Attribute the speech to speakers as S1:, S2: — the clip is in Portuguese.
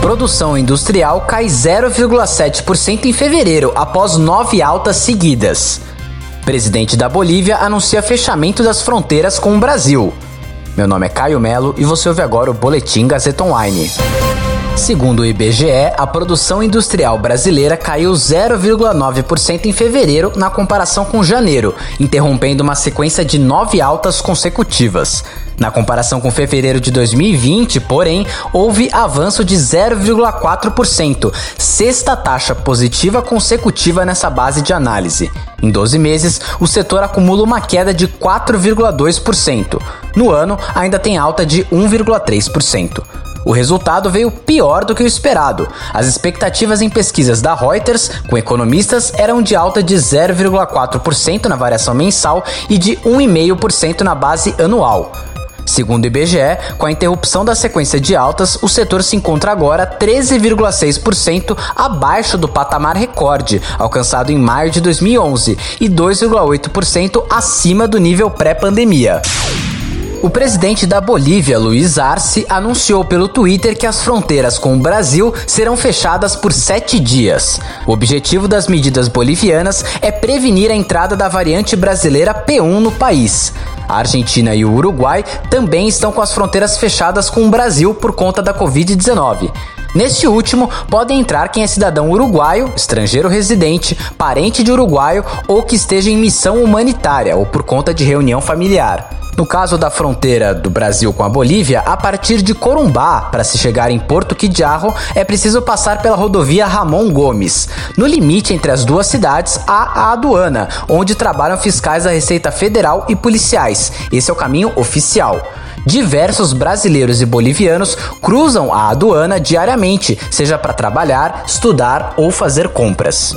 S1: Produção industrial cai 0,7% em fevereiro, após nove altas seguidas. Presidente da Bolívia anuncia fechamento das fronteiras com o Brasil. Meu nome é Caio Melo e você ouve agora o Boletim Gazeta Online. Segundo o IBGE, a produção industrial brasileira caiu 0,9% em fevereiro na comparação com janeiro, interrompendo uma sequência de nove altas consecutivas. Na comparação com fevereiro de 2020, porém, houve avanço de 0,4%, sexta taxa positiva consecutiva nessa base de análise. Em 12 meses, o setor acumula uma queda de 4,2%. No ano, ainda tem alta de 1,3%. O resultado veio pior do que o esperado. As expectativas em pesquisas da Reuters com economistas eram de alta de 0,4% na variação mensal e de 1,5% na base anual. Segundo o IBGE, com a interrupção da sequência de altas, o setor se encontra agora 13,6% abaixo do patamar recorde, alcançado em maio de 2011, e 2,8% acima do nível pré-pandemia. O presidente da Bolívia, Luiz Arce, anunciou pelo Twitter que as fronteiras com o Brasil serão fechadas por sete dias. O objetivo das medidas bolivianas é prevenir a entrada da variante brasileira P1 no país. A Argentina e o Uruguai também estão com as fronteiras fechadas com o Brasil por conta da Covid-19. Neste último, podem entrar quem é cidadão uruguaio, estrangeiro residente, parente de uruguaio ou que esteja em missão humanitária ou por conta de reunião familiar. No caso da fronteira do Brasil com a Bolívia, a partir de Corumbá, para se chegar em Porto Quidiarro, é preciso passar pela rodovia Ramon Gomes. No limite entre as duas cidades há a aduana, onde trabalham fiscais da Receita Federal e policiais. Esse é o caminho oficial. Diversos brasileiros e bolivianos cruzam a aduana diariamente, seja para trabalhar, estudar ou fazer compras.